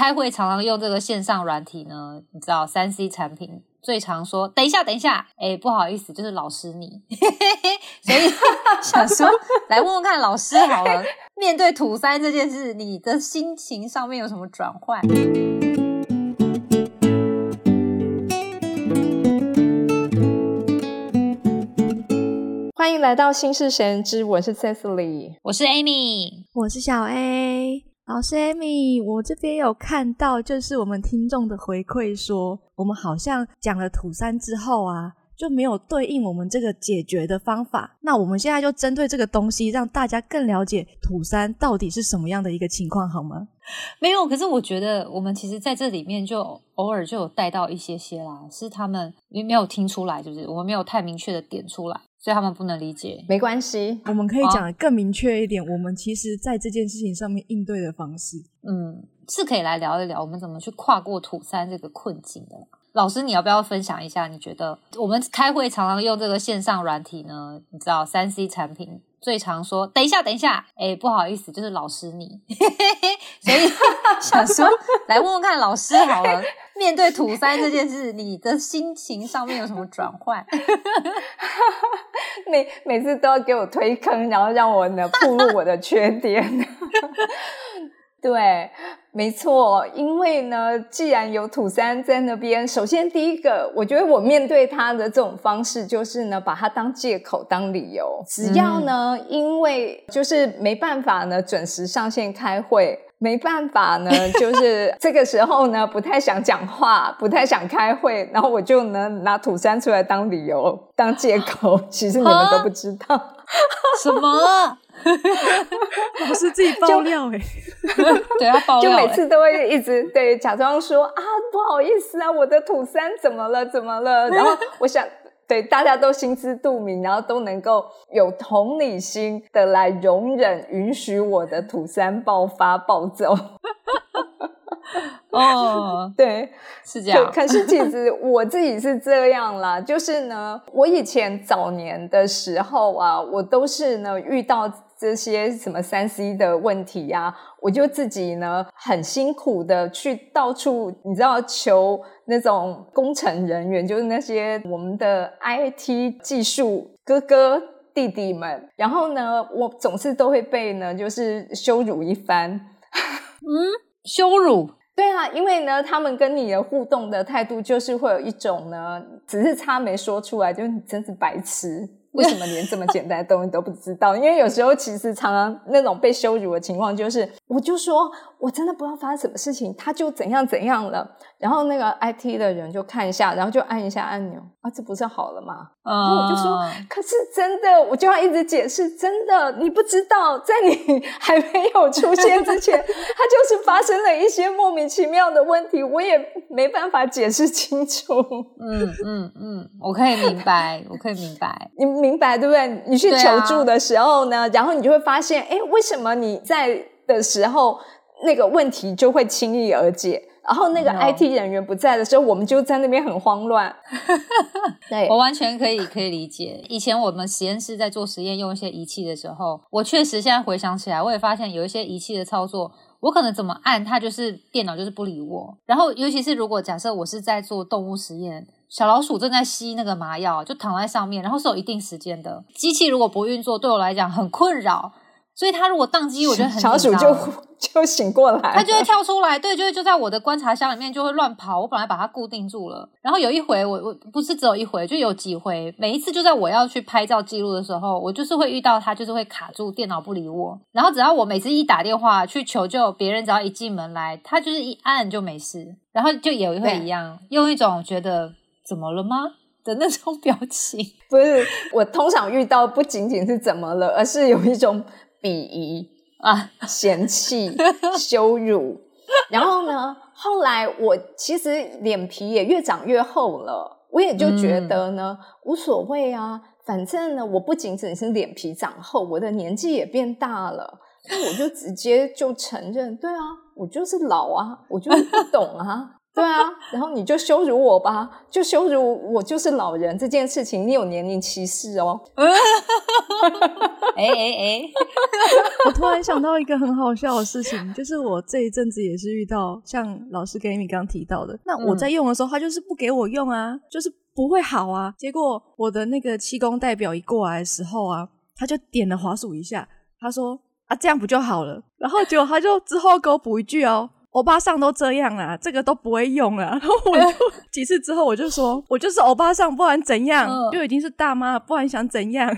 开会常常用这个线上软体呢，你知道三 C 产品最常说，等一下，等一下，哎，不好意思，就是老师你，所以 想说来问问看老师好了，面对土三这件事，你的心情上面有什么转换？欢迎来到心事神之，我是 Cecily，我是 Amy，我是小 A。老师 Amy，我这边有看到，就是我们听众的回馈说，我们好像讲了土三之后啊，就没有对应我们这个解决的方法。那我们现在就针对这个东西，让大家更了解土三到底是什么样的一个情况，好吗？没有，可是我觉得我们其实在这里面就偶尔就有带到一些些啦，是他们因为没有听出来，就是我们没有太明确的点出来。所以他们不能理解，没关系，我们可以讲的更明确一点。我们其实在这件事情上面应对的方式，嗯，是可以来聊一聊我们怎么去跨过土三这个困境的。老师，你要不要分享一下？你觉得我们开会常常用这个线上软体呢？你知道三 C 产品最常说，等一下，等一下，哎，不好意思，就是老师你，所以 想说来问问看老师好了。面对土三这件事，你的心情上面有什么转换？每每次都要给我推坑，然后让我呢暴露我的缺点。对，没错，因为呢，既然有土三在那边，首先第一个，我觉得我面对他的这种方式，就是呢，把他当借口、当理由，只要呢，因为就是没办法呢，准时上线开会。没办法呢，就是这个时候呢，不太想讲话，不太想开会，然后我就能拿土山出来当理由、当借口。其实你们都不知道什么，我是自己爆料哎，对啊，爆料，就每次都会一直对假装说啊，不好意思啊，我的土山怎么了？怎么了？然后我想。对，大家都心知肚明，然后都能够有同理心的来容忍、允许我的土山爆发暴走。哦，对，是这样。可是其实我自己是这样啦，就是呢，我以前早年的时候啊，我都是呢遇到这些什么三 C 的问题呀，我就自己呢很辛苦的去到处，你知道求那种工程人员，就是那些我们的 IT 技术哥哥弟弟们，然后呢，我总是都会被呢就是羞辱一番，嗯。羞辱，对啊，因为呢，他们跟你的互动的态度就是会有一种呢，只是他没说出来，就是你真是白痴，为什么连这么简单的东西都不知道？因为有时候其实常常那种被羞辱的情况，就是我就说。我真的不知道发生什么事情，他就怎样怎样了。然后那个 IT 的人就看一下，然后就按一下按钮啊，这不是好了吗？然后我就说，可是真的，我就要一直解释，真的，你不知道，在你 还没有出现之前，它就是发生了一些莫名其妙的问题，我也没办法解释清楚。嗯嗯嗯，我可以明白，我可以明白，你明白对不对？你去求助的时候呢，然后你就会发现，哎，为什么你在的时候？那个问题就会轻易而解，然后那个 IT 人员不在的时候，我们就在那边很慌乱。对我完全可以可以理解。以前我们实验室在做实验用一些仪器的时候，我确实现在回想起来，我也发现有一些仪器的操作，我可能怎么按它就是电脑就是不理我。然后尤其是如果假设我是在做动物实验，小老鼠正在吸那个麻药，就躺在上面，然后是有一定时间的，机器如果不运作，对我来讲很困扰。所以他如果宕机，我觉得很小鼠就 就醒过来，它就会跳出来，对，就会就在我的观察箱里面就会乱跑。我本来把它固定住了，然后有一回我我不是只有一回，就有几回，每一次就在我要去拍照记录的时候，我就是会遇到它，就是会卡住，电脑不理我。然后只要我每次一打电话去求救，别人只要一进门来，他就是一按就没事，然后就也会一样，用一种觉得怎么了吗 的那种表情。不是，我通常遇到不仅仅是怎么了，而是有一种。鄙夷啊，嫌弃、羞辱，然后呢？后来我其实脸皮也越长越厚了，我也就觉得呢，无所谓啊，反正呢，我不仅仅是脸皮长厚，我的年纪也变大了，那我就直接就承认，对啊，我就是老啊，我就是不懂啊，对啊，然后你就羞辱我吧，就羞辱我就是老人这件事情，你有年龄歧视哦。哎哎哎，我突然想到一个很好笑的事情，就是我这一阵子也是遇到像老师跟 Amy 刚提到的，那我在用的时候，他就是不给我用啊，就是不会好啊。结果我的那个气功代表一过来的时候啊，他就点了滑鼠一下，他说啊这样不就好了？然后结果他就之后给我补一句哦。欧巴桑都这样啦，这个都不会用啦。然后我就 几次之后，我就说，我就是欧巴桑，不管怎样，就已经是大妈，不管想怎样。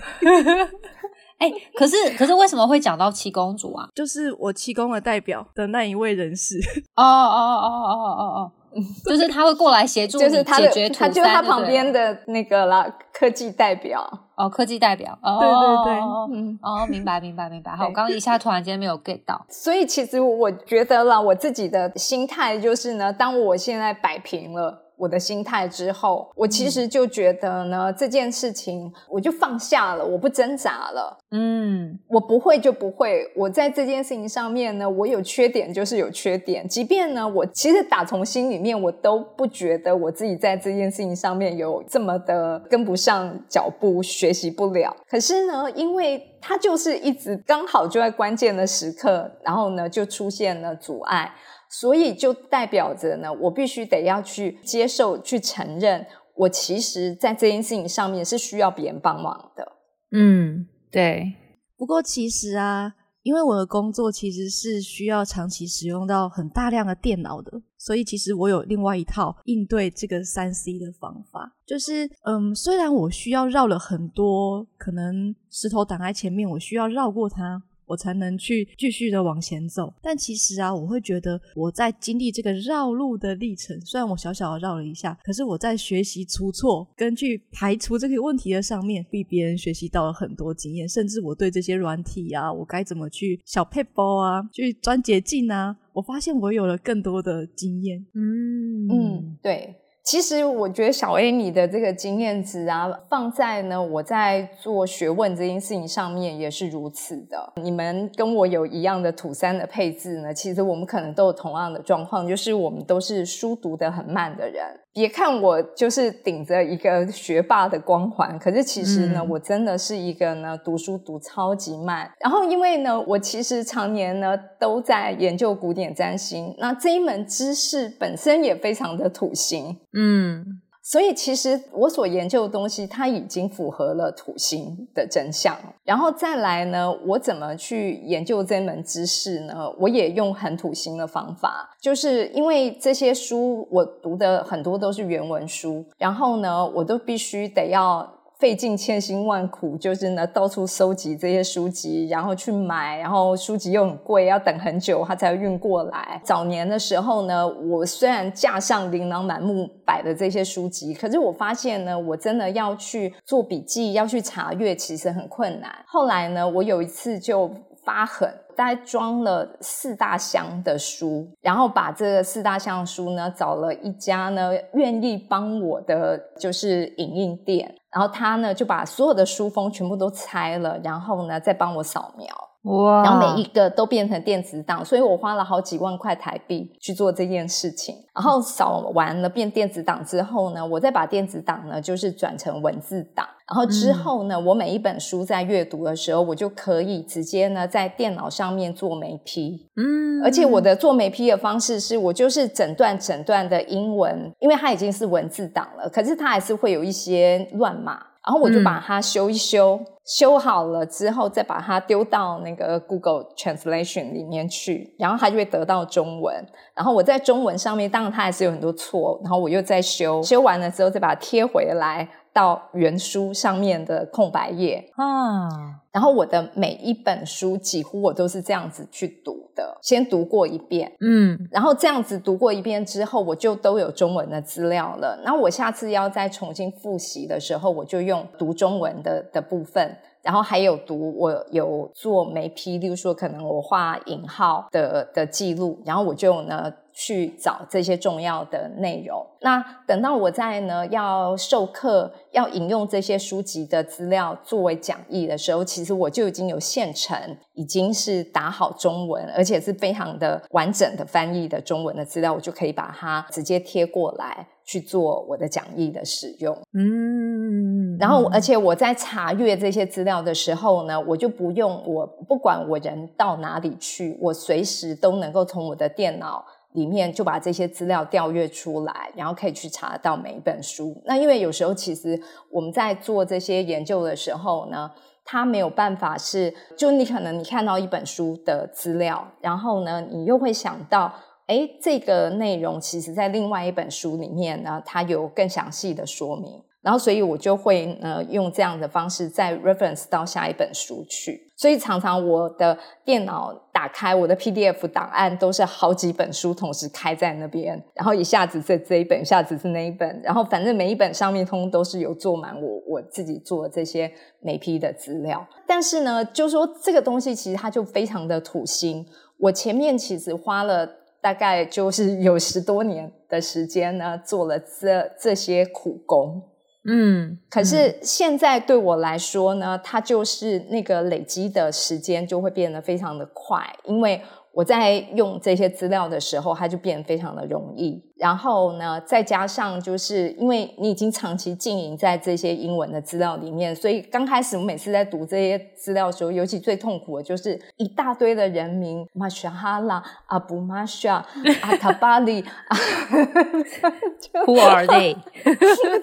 哎，可是可是为什么会讲到七公主啊？就是我七公的代表的那一位人士。哦哦哦哦哦哦哦。就是他会过来协助，就是他的，他就是他旁边的那个啦，科技代表。哦，科技代表，对对对，嗯，哦，明白明白明白，好，我刚刚一下突然间没有 get 到，所以其实我觉得啦，我自己的心态就是呢，当我现在摆平了。我的心态之后，我其实就觉得呢，这件事情我就放下了，我不挣扎了。嗯，我不会就不会。我在这件事情上面呢，我有缺点就是有缺点。即便呢，我其实打从心里面，我都不觉得我自己在这件事情上面有这么的跟不上脚步，学习不了。可是呢，因为它就是一直刚好就在关键的时刻，然后呢，就出现了阻碍。所以就代表着呢，我必须得要去接受、去承认，我其实在这件事情上面是需要别人帮忙的。嗯，对。不过其实啊，因为我的工作其实是需要长期使用到很大量的电脑的，所以其实我有另外一套应对这个三 C 的方法，就是嗯，虽然我需要绕了很多可能石头挡在前面，我需要绕过它。我才能去继续的往前走，但其实啊，我会觉得我在经历这个绕路的历程，虽然我小小的绕了一下，可是我在学习出错跟去排除这个问题的上面，比别人学习到了很多经验，甚至我对这些软体啊，我该怎么去小配包啊，去钻捷径啊，我发现我有了更多的经验。嗯嗯，对。其实我觉得小 A 你的这个经验值啊，放在呢我在做学问这件事情上面也是如此的。你们跟我有一样的土三的配置呢，其实我们可能都有同样的状况，就是我们都是书读得很慢的人。别看我就是顶着一个学霸的光环，可是其实呢，我真的是一个呢读书读超级慢。然后因为呢，我其实常年呢都在研究古典占星，那这一门知识本身也非常的土星，嗯。所以其实我所研究的东西，它已经符合了土星的真相。然后再来呢，我怎么去研究这门知识呢？我也用很土星的方法，就是因为这些书我读的很多都是原文书，然后呢，我都必须得要。费尽千辛万苦，就是呢，到处收集这些书籍，然后去买，然后书籍又很贵，要等很久，它才运过来。早年的时候呢，我虽然架上琳琅满目摆的这些书籍，可是我发现呢，我真的要去做笔记，要去查阅，其实很困难。后来呢，我有一次就发狠。大概装了四大箱的书，然后把这个四大箱书呢，找了一家呢愿意帮我的就是影印店，然后他呢就把所有的书封全部都拆了，然后呢再帮我扫描。哇！然后每一个都变成电子档，所以我花了好几万块台币去做这件事情。然后扫完了变电子档之后呢，我再把电子档呢就是转成文字档。然后之后呢，我每一本书在阅读的时候，我就可以直接呢在电脑上面做眉批。嗯，而且我的做眉批的方式是我就是整段整段的英文，因为它已经是文字档了，可是它还是会有一些乱码，然后我就把它修一修。修好了之后，再把它丢到那个 Google Translation 里面去，然后它就会得到中文。然后我在中文上面，当然它还是有很多错，然后我又再修，修完了之后再把它贴回来。到原书上面的空白页啊，然后我的每一本书几乎我都是这样子去读的，先读过一遍，嗯，然后这样子读过一遍之后，我就都有中文的资料了。那我下次要再重新复习的时候，我就用读中文的的部分。然后还有读，我有做眉批，例如说可能我画引号的的记录，然后我就呢去找这些重要的内容。那等到我在呢要授课、要引用这些书籍的资料作为讲义的时候，其实我就已经有现成，已经是打好中文，而且是非常的完整的翻译的中文的资料，我就可以把它直接贴过来去做我的讲义的使用。嗯，然后，而且我在查阅这些资料的时候呢，我就不用我不管我人到哪里去，我随时都能够从我的电脑里面就把这些资料调阅出来，然后可以去查到每一本书。那因为有时候其实我们在做这些研究的时候呢，它没有办法是，就你可能你看到一本书的资料，然后呢，你又会想到，哎，这个内容其实在另外一本书里面呢，它有更详细的说明。然后，所以我就会呃用这样的方式再 reference 到下一本书去。所以常常我的电脑打开我的 PDF 档案都是好几本书同时开在那边，然后一下子是这一本，一下子是那一本，然后反正每一本上面通通都是有做满我我自己做这些每批的资料。但是呢，就说这个东西其实它就非常的土星。我前面其实花了大概就是有十多年的时间呢，做了这这些苦工。嗯，可是现在对我来说呢，它就是那个累积的时间就会变得非常的快，因为我在用这些资料的时候，它就变得非常的容易。然后呢，再加上就是因为你已经长期经营在这些英文的资料里面，所以刚开始我每次在读这些资料的时候，尤其最痛苦的就是一大堆的人名马 a 哈拉、阿布马沙、阿塔巴里，Who are they？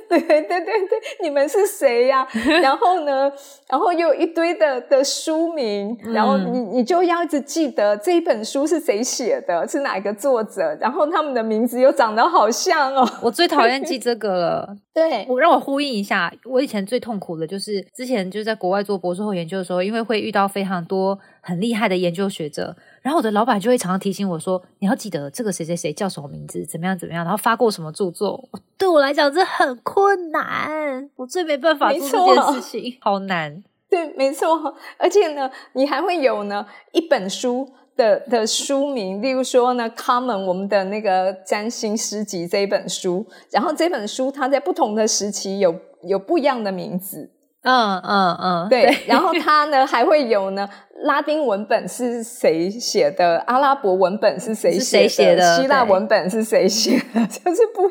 对对对对，你们是谁呀？然后呢，然后又有一堆的的书名，然后你你就要一直记得这一本书是谁写的，是哪一个作者，然后他们的名字又长。长得好像哦，我最讨厌记 这个了。对我让我呼应一下，我以前最痛苦的就是之前就在国外做博士后研究的时候，因为会遇到非常多很厉害的研究学者，然后我的老板就会常常提醒我说：“你要记得这个谁谁谁叫什么名字，怎么样怎么样，然后发过什么著作。”对我来讲这很困难，我最没办法做这件事情，好难。对，没错，而且呢，你还会有呢一本书。的的书名，例如说呢，《Common》我们的那个占星诗集这一本书，然后这本书它在不同的时期有有不一样的名字，嗯嗯嗯，对，然后 它呢还会有呢，拉丁文本是谁写的，阿拉伯文本是谁写的，希腊文本是谁写的，就是不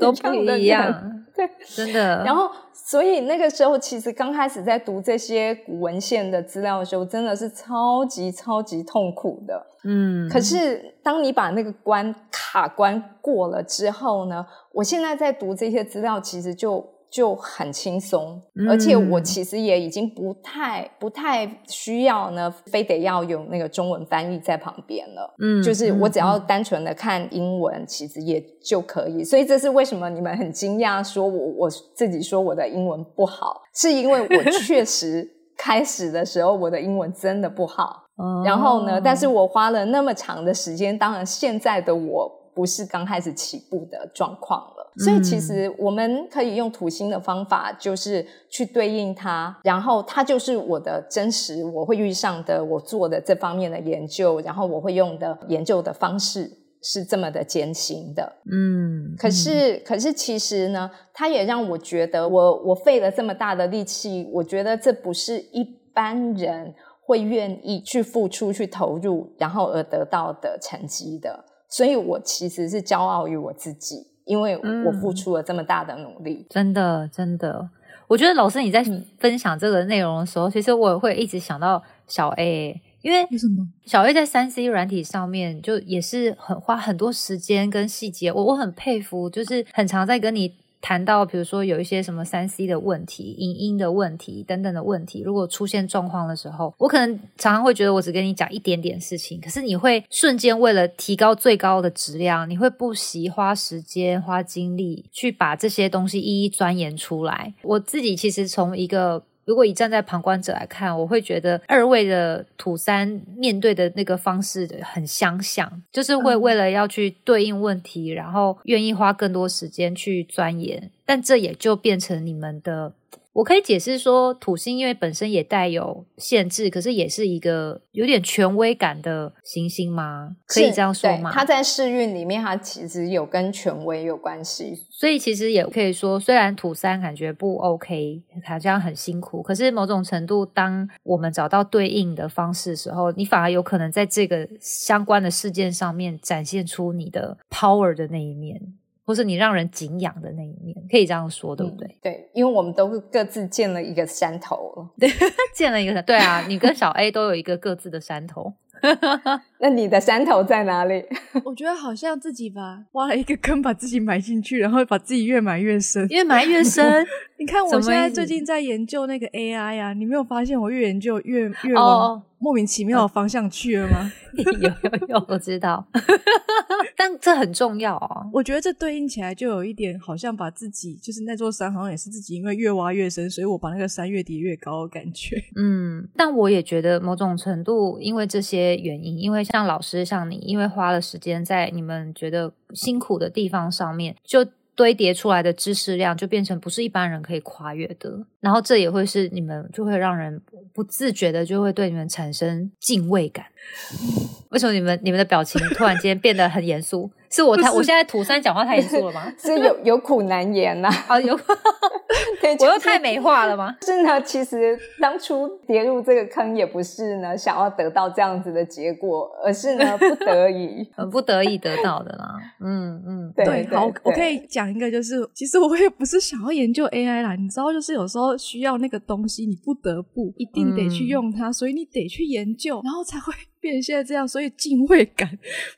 一样。对，真的。然后，所以那个时候，其实刚开始在读这些古文献的资料的时候，真的是超级超级痛苦的。嗯。可是，当你把那个关卡关过了之后呢？我现在在读这些资料，其实就。就很轻松，而且我其实也已经不太不太需要呢，非得要有那个中文翻译在旁边了。嗯，就是我只要单纯的看英文，其实也就可以。所以这是为什么你们很惊讶，说我我自己说我的英文不好，是因为我确实 开始的时候我的英文真的不好。然后呢，但是我花了那么长的时间，当然现在的我不是刚开始起步的状况了。所以其实我们可以用土星的方法，就是去对应它，然后它就是我的真实，我会遇上的，我做的这方面的研究，然后我会用的研究的方式是这么的艰辛的，嗯。可是，可是其实呢，它也让我觉得，我我费了这么大的力气，我觉得这不是一般人会愿意去付出、去投入，然后而得到的成绩的。所以我其实是骄傲于我自己。因为我付出了这么大的努力，真的真的，我觉得老师你在分享这个内容的时候，其实我会一直想到小 A，因为为什么？小 A 在三 C 软体上面就也是很花很多时间跟细节，我我很佩服，就是很常在跟你。谈到比如说有一些什么三 C 的问题、影音的问题等等的问题，如果出现状况的时候，我可能常常会觉得我只跟你讲一点点事情，可是你会瞬间为了提高最高的质量，你会不惜花时间、花精力去把这些东西一一钻研出来。我自己其实从一个。如果以站在旁观者来看，我会觉得二位的土三面对的那个方式很相像，就是会为了要去对应问题，然后愿意花更多时间去钻研，但这也就变成你们的我可以解释说，土星因为本身也带有限制，可是也是一个有点权威感的行星吗？可以这样说吗？它在试运里面，它其实有跟权威有关系，所以其实也可以说，虽然土三感觉不 OK，好像很辛苦，可是某种程度，当我们找到对应的方式的时候，你反而有可能在这个相关的事件上面展现出你的 power 的那一面。或是你让人敬仰的那一面，可以这样说，对不对？对，因为我们都各自建了一个山头，对，建了一个，对啊，你跟小 A 都有一个各自的山头。那你的山头在哪里？我觉得好像自己吧，挖了一个坑，把自己埋进去，然后把自己越埋越深，越埋越深。你看，我现在最近在研究那个 AI 啊，你没有发现我越研究越越往莫名其妙的方向去了吗？有有有，我知道。但这很重要啊！我觉得这对应起来就有一点，好像把自己就是那座山，好像也是自己，因为越挖越深，所以我把那个山越叠越高的感觉。嗯，但我也觉得某种程度，因为这些原因，因为像老师像你，因为花了时间在你们觉得辛苦的地方上面，就。堆叠出来的知识量就变成不是一般人可以跨越的，然后这也会是你们就会让人不自觉的就会对你们产生敬畏感。为什么你们你们的表情突然间变得很严肃？是我太我现在土三讲话太严肃了吗？是有有苦难言呐？啊 有，我又太美化了吗？是呢，其实当初跌入这个坑也不是呢想要得到这样子的结果，而是呢不得已，很不得已得到的啦。嗯嗯，对，好，我可以讲一个，就是其实我也不是想要研究 AI 啦，你知道，就是有时候需要那个东西，你不得不一定得去用它，所以你得去研究，然后才会。变现在这样，所以敬畏感，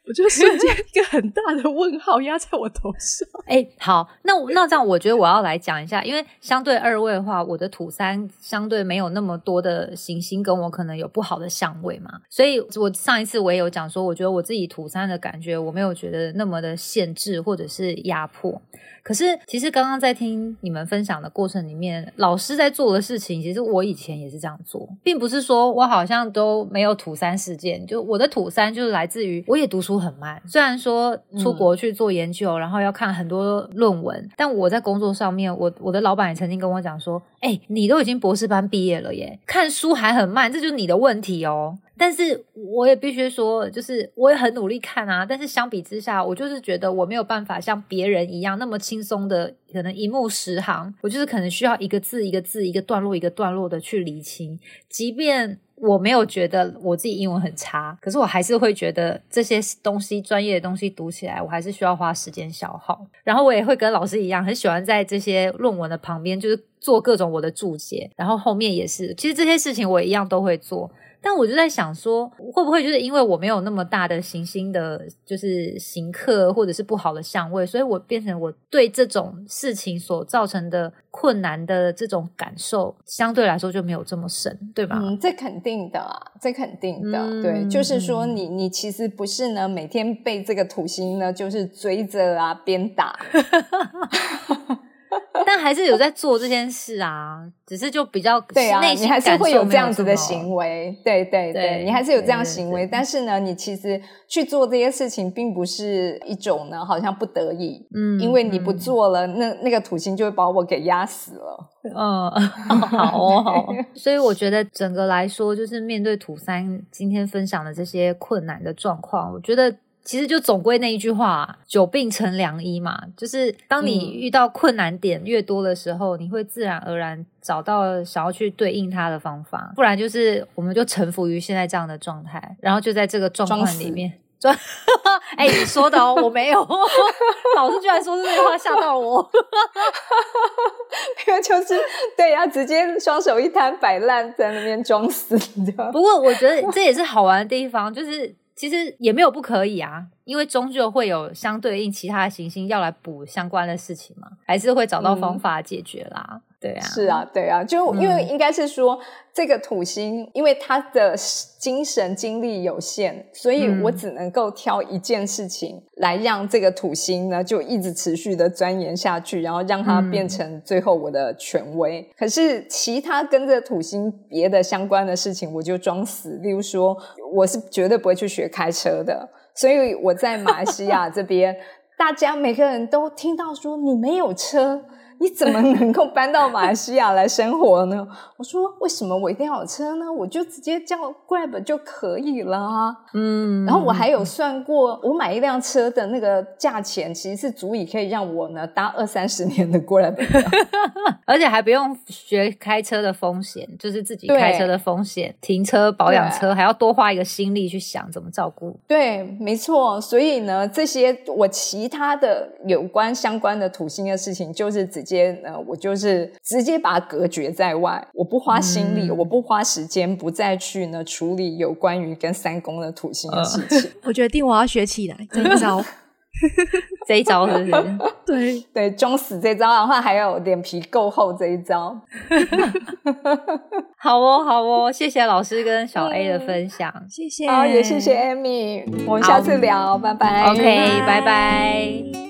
我就瞬间一个很大的问号压在我头上。哎，好，那那这样，我觉得我要来讲一下，因为相对二位的话，我的土三相对没有那么多的行星跟我可能有不好的相位嘛，所以我上一次我也有讲说，我觉得我自己土三的感觉，我没有觉得那么的限制或者是压迫。可是，其实刚刚在听你们分享的过程里面，老师在做的事情，其实我以前也是这样做，并不是说我好像都没有土三事件。就我的土三就是来自于我也读书很慢，虽然说出国去做研究，然后要看很多论文，但我在工作上面，我我的老板也曾经跟我讲说：“哎，你都已经博士班毕业了耶，看书还很慢，这就是你的问题哦。”但是我也必须说，就是我也很努力看啊。但是相比之下，我就是觉得我没有办法像别人一样那么轻松的，可能一目十行。我就是可能需要一个字一个字、一个段落一个段落的去理清。即便我没有觉得我自己英文很差，可是我还是会觉得这些东西、专业的东西读起来，我还是需要花时间消耗。然后我也会跟老师一样，很喜欢在这些论文的旁边，就是做各种我的注解。然后后面也是，其实这些事情我一样都会做。但我就在想说，会不会就是因为我没有那么大的行星的，就是行客或者是不好的相位，所以我变成我对这种事情所造成的困难的这种感受，相对来说就没有这么深，对吧？嗯，这肯定的，啊这肯定的，对，就是说你你其实不是呢，每天被这个土星呢就是追着啊鞭打。但还是有在做这件事啊，只是就比较对啊，你还是会有这样子的行为，对对对，你还是有这样行为。但是呢，你其实去做这些事情，并不是一种呢，好像不得已，嗯，因为你不做了，那那个土星就会把我给压死了。嗯，好哦，所以我觉得整个来说，就是面对土三今天分享的这些困难的状况，我觉得。其实就总归那一句话，久病成良医嘛。就是当你遇到困难点越多的时候，你会自然而然找到想要去对应它的方法。不然就是我们就臣服于现在这样的状态，然后就在这个状况里面 装。哎，你说的哦，我没有。老师居然说这句话，吓到我。因为就是对呀，直接双手一摊摆烂，在那边装死。不过我觉得这也是好玩的地方，就是。其实也没有不可以啊，因为终究会有相对应其他的行星要来补相关的事情嘛，还是会找到方法解决啦。对啊，是啊，对啊，就因为应该是说这个土星，因为他的精神精力有限，所以我只能够挑一件事情来让这个土星呢就一直持续的钻研下去，然后让它变成最后我的权威。可是其他跟着土星别的相关的事情，我就装死。例如说，我是绝对不会去学开车的，所以我在马来西亚这边，大家每个人都听到说你没有车。你怎么能够搬到马来西亚来生活呢？我说为什么我一定要有车呢？我就直接叫 Grab 就可以了啊。嗯，然后我还有算过，我买一辆车的那个价钱，其实是足以可以让我呢搭二三十年的 Grab，而且还不用学开车的风险，就是自己开车的风险，停车、保养车还要多花一个心力去想怎么照顾。对，没错。所以呢，这些我其他的有关相关的土星的事情，就是直接呢，我就是直接把它隔绝在外，我不花心力，我不花时间，不再去呢处理有关于跟三宫的土星的事情。我决定我要学起来这一招，这一招是不是？对对，装死这招，然后还有脸皮够厚这一招。好哦，好哦，谢谢老师跟小 A 的分享，谢谢，好，也谢谢 Amy，我们下次聊，拜拜。OK，拜拜。